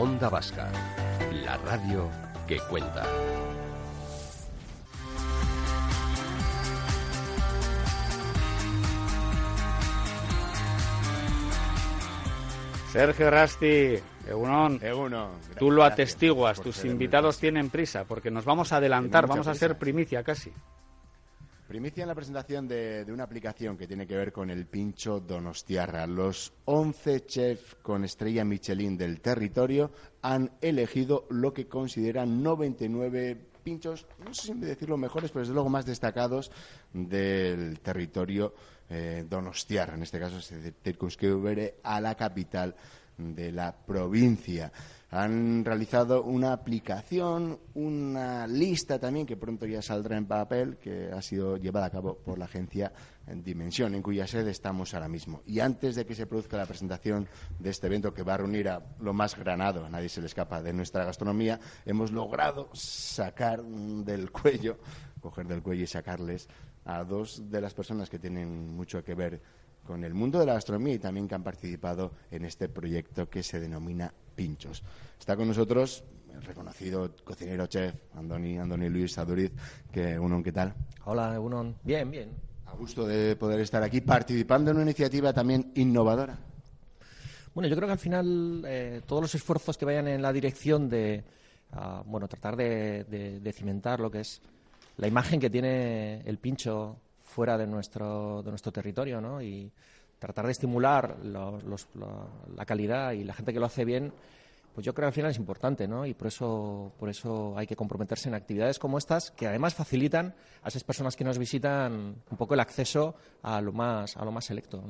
Onda Vasca, la radio que cuenta. Sergio Rasti, Egunon, Eguno. tú lo atestiguas, tus invitados tienen prisa, porque nos vamos a adelantar, vamos a prisa. primicia casi. Primicia en la presentación de, una aplicación que tiene que ver con el pincho Donostiarra. Los 11 chefs con estrella Michelin del territorio han elegido lo que consideran 99 pinchos, no sé si decirlo mejores, pero desde luego más destacados del territorio eh, Donostiarra. En este caso se circunscribe a la capital de la provincia. Han realizado una aplicación, una lista también que pronto ya saldrá en papel, que ha sido llevada a cabo por la agencia Dimensión, en cuya sede estamos ahora mismo. Y antes de que se produzca la presentación de este evento que va a reunir a lo más granado, a nadie se le escapa, de nuestra gastronomía, hemos logrado sacar del cuello, coger del cuello y sacarles a dos de las personas que tienen mucho que ver con el mundo de la gastronomía y también que han participado en este proyecto que se denomina Pinchos. Está con nosotros el reconocido cocinero chef Andoni, Andoni Luis Aduriz, que uno, ¿qué tal? Hola, Egunon. Bien, bien. A gusto de poder estar aquí participando en una iniciativa también innovadora. Bueno, yo creo que al final eh, todos los esfuerzos que vayan en la dirección de, ah, bueno, tratar de, de- de cimentar lo que es la imagen que tiene el pincho fuera de nuestro, de nuestro territorio, ¿no? Y tratar de estimular los- los- la, calidad y la gente que lo hace bien, pues yo creo que al final es importante, ¿no? Y por eso, por eso hay que comprometerse en actividades como estas, que además facilitan a esas personas que nos visitan un poco el acceso a lo más, a lo más selecto.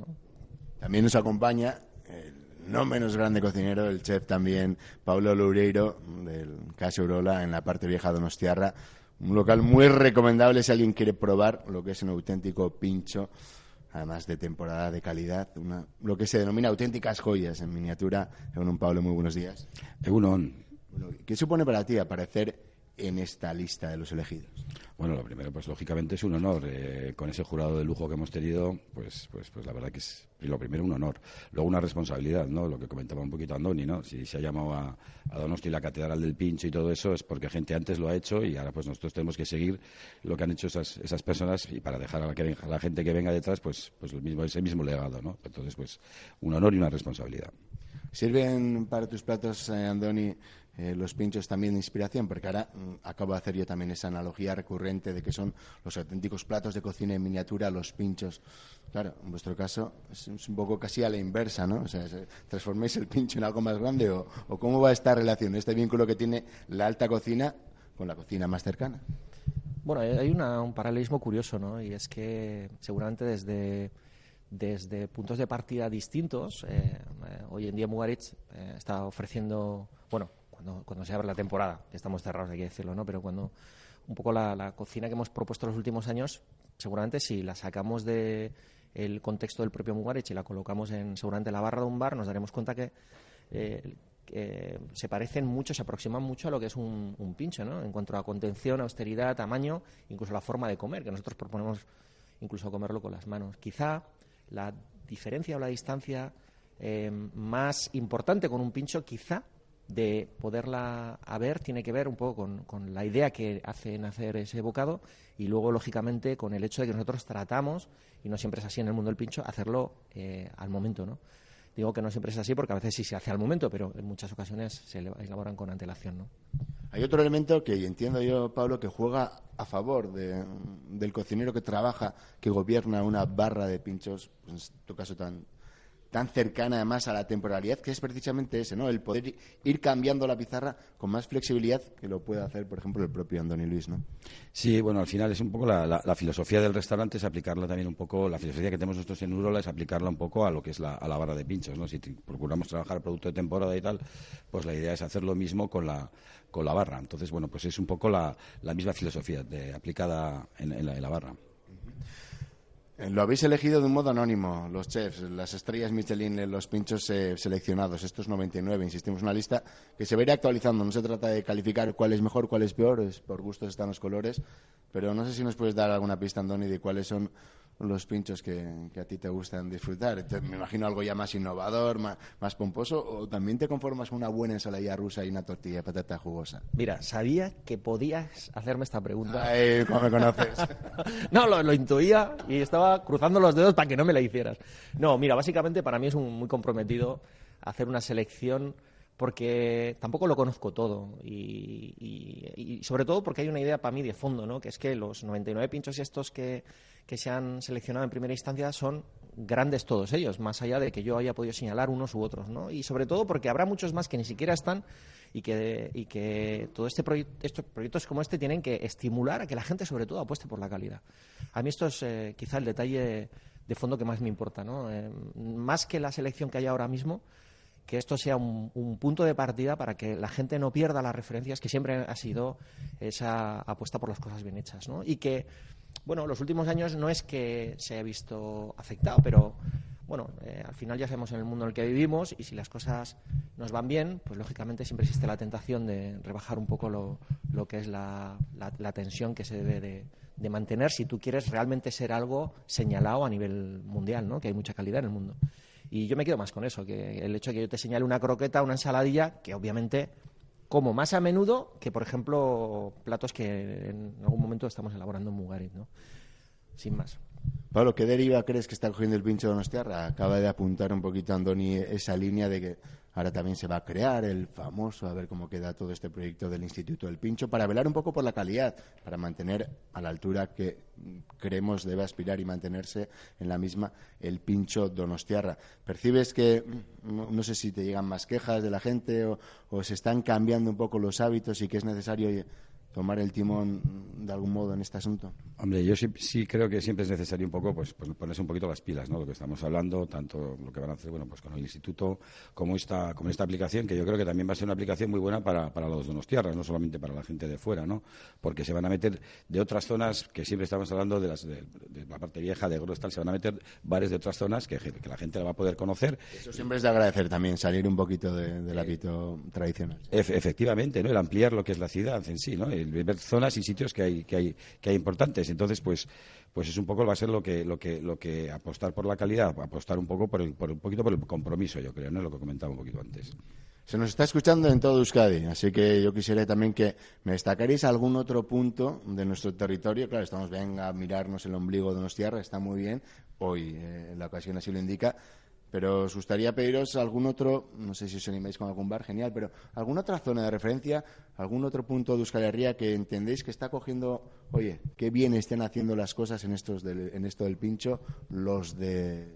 También nos acompaña el no menos grande cocinero, el chef también Paulo Loureiro, del Casa Urola, en la parte vieja de Donostiarra. Un local muy recomendable si alguien quiere probar lo que es un auténtico pincho, además de temporada de calidad, una- lo que se denomina auténticas joyas en miniatura. un Pablo, muy buenos días. Egunon. Bueno, ¿Qué supone para ti aparecer en esta lista de los elegidos? Bueno, lo primero, pues lógicamente es un honor. eh, con ese jurado de lujo que hemos tenido, pues, pues, pues la verdad que es lo primero un honor. Luego una responsabilidad, ¿no? Lo que comentaba un poquito Andoni, ¿no? Si se ha llamado a, a Donosti la Catedral del Pincho y todo eso, es porque gente antes lo ha hecho y ahora pues nosotros tenemos que seguir lo que han hecho esas, esas personas y para dejar a la, que venga- a la gente que venga detrás, pues, pues el mismo, ese mismo legado, ¿no? Entonces, pues un honor y una responsabilidad. ¿Sirven para tus platos, eh, Andoni, eh, los pinchos también de inspiración? Porque ahora mm, acabo de hacer yo también esa analogía recurrente de que son los auténticos platos de cocina en miniatura, los pinchos. Claro, en vuestro caso es, un poco casi a la inversa, ¿no? O sea, se- ¿transformáis el pincho en algo más grande o, o cómo va esta relación, este vínculo que tiene la alta cocina con la cocina más cercana? Bueno, hay una- un paralelismo curioso, ¿no? Y es que seguramente desde, desde puntos de partida distintos, eh, eh, hoy en día Mugaritz eh, está ofreciendo, bueno, cuando, se abre la temporada, estamos cerrados, hay que decirlo, ¿no? Pero cuando un poco la, cocina que hemos propuesto los últimos años, seguramente si la sacamos de el contexto del propio Mugaritz y la colocamos en seguramente la barra de un bar, nos daremos cuenta que eh, que se parecen mucho, se aproximan mucho a lo que es un, un pincho, ¿no? En cuanto a contención, austeridad, tamaño, incluso la forma de comer, que nosotros proponemos incluso comerlo con las manos. Quizá la diferencia o la distancia eh, más importante con un pincho, quizá de poderla haber, tiene que ver un poco con, con la idea que hace nacer ese bocado y luego, lógicamente, con el hecho de que nosotros tratamos, y no siempre es así en el mundo del pincho, hacerlo eh, al momento, ¿no? Digo que no siempre es así porque a veces sí se hace al momento, pero en muchas ocasiones se elaboran con antelación, ¿no? Hay otro elemento que entiendo yo, Pablo, que juega a favor de- del cocinero que trabaja, que gobierna una barra de pinchos, pues, en tu caso tan, tan cercana además a la temporalidad, que es precisamente ese, ¿no? El poder ir cambiando la pizarra con más flexibilidad que lo puede hacer, por ejemplo, el propio Andoni Luis, ¿no? Sí, bueno, al final es un poco la, la- la filosofía del restaurante, es aplicarla también un poco, la filosofía que tenemos nosotros en Urola es aplicarla un poco a lo que es la, a la barra de pinchos, ¿no? Si procuramos trabajar producto de temporada y tal, pues la idea es hacer lo mismo con la, con la barra. Entonces, bueno, pues es un poco la, la misma filosofía de, aplicada en, en la, en la barra. Lo habéis elegido de un modo anónimo, los chefs, las estrellas Michelin, eh, los pinchos eh, seleccionados, estos 99, insistimos, una lista que se va a ir actualizando. No se trata de calificar cuál es mejor, cuál es peor, es por gustos están los colores, pero no sé si nos puedes dar alguna pista, Andoni, de cuáles son los pinchos que, que a ti te gustan disfrutar? Me imagino algo ya más innovador, más, más pomposo, o también te conformas con una buena ensalada rusa y una tortilla de patata jugosa. Mira, sabía que podías hacerme esta pregunta. Ay, ¿cómo me conoces? No, lo, lo intuía y estaba cruzando los dedos para que no me la hicieras. No, mira, básicamente para mí es un, muy comprometido hacer una selección porque tampoco lo conozco todo y, y- y sobre todo porque hay una idea para mí de fondo, ¿no? que es que los 99 pinchos estos que, que se han seleccionado en primera instancia son grandes todos ellos, más allá de que yo haya podido señalar unos u otros. ¿no? Y sobre todo porque habrá muchos más que ni siquiera están y que, y que todo este proye- estos proyectos como este tienen que estimular a que la gente sobre todo apueste por la calidad. A mí esto es eh, quizá el detalle de fondo que más me importa, ¿no? Eh, más que la selección que hay ahora mismo, que esto sea un, un punto de partida para que la gente no pierda las referencias, que siempre ha sido esa apuesta por las cosas bien hechas, ¿no? Y que, bueno, los últimos años no es que se haya visto afectado, pero bueno, eh, al final ya sabemos en el mundo en el que vivimos y si las cosas nos van bien, pues lógicamente siempre existe la tentación de rebajar un poco lo, lo que es la, la- la tensión que se debe de, de mantener si tú quieres realmente ser algo señalado a nivel mundial, ¿no? Que hay mucha calidad en el mundo. Y yo me quedo más con eso, que el hecho de que yo te señale una croqueta, una ensaladilla, que obviamente como más a menudo que, por ejemplo, platos que en algún momento estamos elaborando en Mugarit, ¿no? Sin más. Pablo, ¿qué deriva crees que está cogiendo el pincho de Donostiarra? Acaba de apuntar un poquito Andoni esa línea de que ahora también se va a crear el famoso, a ver cómo queda todo este proyecto del Instituto del Pincho, para velar un poco por la calidad, para mantener a la altura que creemos debe aspirar y mantenerse en la misma el pincho Donostiarra. ¿Percibes que, no, sé si te llegan más quejas de la gente o, se están cambiando un poco los hábitos y que es necesario tomar el timón de algún modo en este asunto? Hombre, yo sí, sí creo que siempre es necesario un poco pues, pues ponerse un poquito las pilas, ¿no? Lo que estamos hablando, tanto lo que van a hacer, bueno, pues con el instituto como esta, como esta aplicación, que yo creo que también va a ser una aplicación muy buena para, para los donostiarras, no solamente para la gente de fuera, ¿no? Porque se van a meter de otras zonas, que siempre estamos hablando de, las, de, de la parte vieja, de Grostal, se van a meter bares de otras zonas que, que la gente la va a ver conocer. Eso siempre es de agradecer también, salir un poquito de- del hábito tradicional. Ef- efectivamente, ¿no? El ampliar lo que es la ciudad en sí, ¿no? El ver zonas y sitios que hay, que hay, que hay importantes. Entonces, pues, pues es un poco va a ser lo que, lo que, lo que apostar por la calidad, apostar un poco por el, por un poquito por el compromiso, yo creo, ¿no? Lo que comentaba un poquito antes. Se nos está escuchando en todo Euskadi, así que yo quisiera también que me destacaréis algún otro punto de nuestro territorio. Claro, estamos bien a mirarnos el ombligo de Donostiarra, está muy bien, hoy eh, la ocasión así lo indica, pero os gustaría pediros algún otro, no sé si os animáis con algún bar, genial, pero alguna otra zona de referencia, algún otro punto de Euskal Herria que entendéis que está cogiendo, oye, qué bien estén haciendo las cosas en, estos del- en esto del pincho los de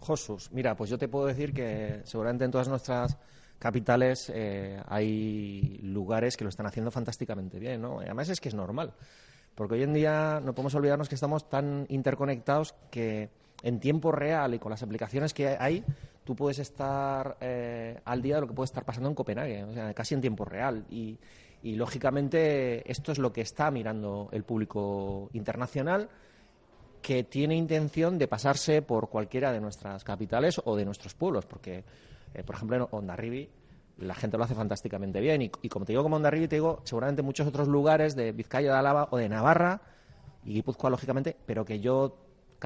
Josus, mira, pues yo te puedo decir que seguramente en todas nuestras capitales eh, hay lugares que lo están haciendo fantásticamente bien, ¿no? Además es que es normal, porque hoy en día no podemos olvidarnos que estamos tan interconectados que en tiempo real y con las aplicaciones que hay, tú puedes estar eh, al día de lo que puede estar pasando en Copenhague, o sea, casi en tiempo real. Y, lógicamente esto es lo que está mirando el público internacional que tiene intención de pasarse por cualquiera de nuestras capitales o de nuestros pueblos, porque, eh, por ejemplo, en Ondarribi la gente lo hace fantásticamente bien. Y, y como te digo, como Ondarribi, te digo seguramente muchos otros lugares de Vizcaya, de Álava o de Navarra y Guipúzcoa, lógicamente, pero que yo,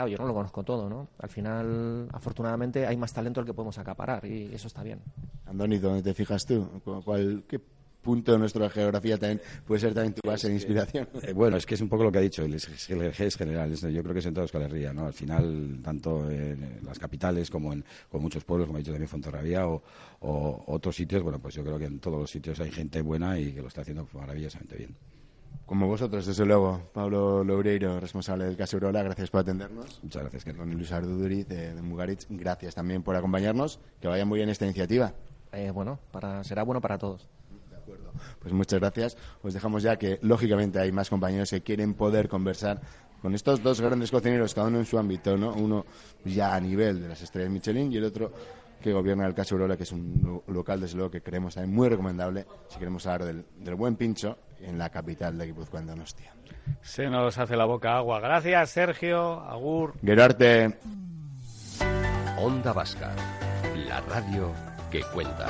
claro, yo no lo conozco todo, ¿no? Al final, afortunadamente, hay más talento del que podemos acaparar y eso está bien. Andoni, ¿dónde te fijas tú? ¿Cu- cuál- ¿Qué punto de nuestra geografía también puede ser también tu base de inspiración? Eh, bueno, es que es un poco lo que ha dicho, el eje es general, es- yo creo que es en toda Euskal Herria, ¿no? Al final, tanto en las capitales como en como muchos pueblos, como ha dicho también Fontorrabía o, o otros sitios, bueno, pues yo creo que en todos los sitios hay gente buena y que lo está haciendo maravillosamente bien. Como vosotros, desde luego. Pablo Loureiro, responsable del caso Urola, gracias por atendernos. Muchas gracias, Kerry. Don Luis Arduduriz, de, de Mugaritz, gracias también por acompañarnos. Que vaya muy bien esta iniciativa. Eh, bueno, para, será bueno para todos. De acuerdo. Pues muchas gracias. Os dejamos ya que, lógicamente, hay más compañeros que quieren poder conversar con estos dos grandes cocineros, cada uno en su ámbito, ¿no? Uno ya a nivel de las estrellas Michelin y el otro que gobierna el Casa Aurora, que es un lo- local, desde luego, que creemos también muy recomendable si queremos hablar del, del buen pincho en la capital de Guipúzcoa, en Donostia. Se nos hace la boca agua. Gracias, Sergio. Agur. Gerarte. Onda Vasca, la radio que cuenta.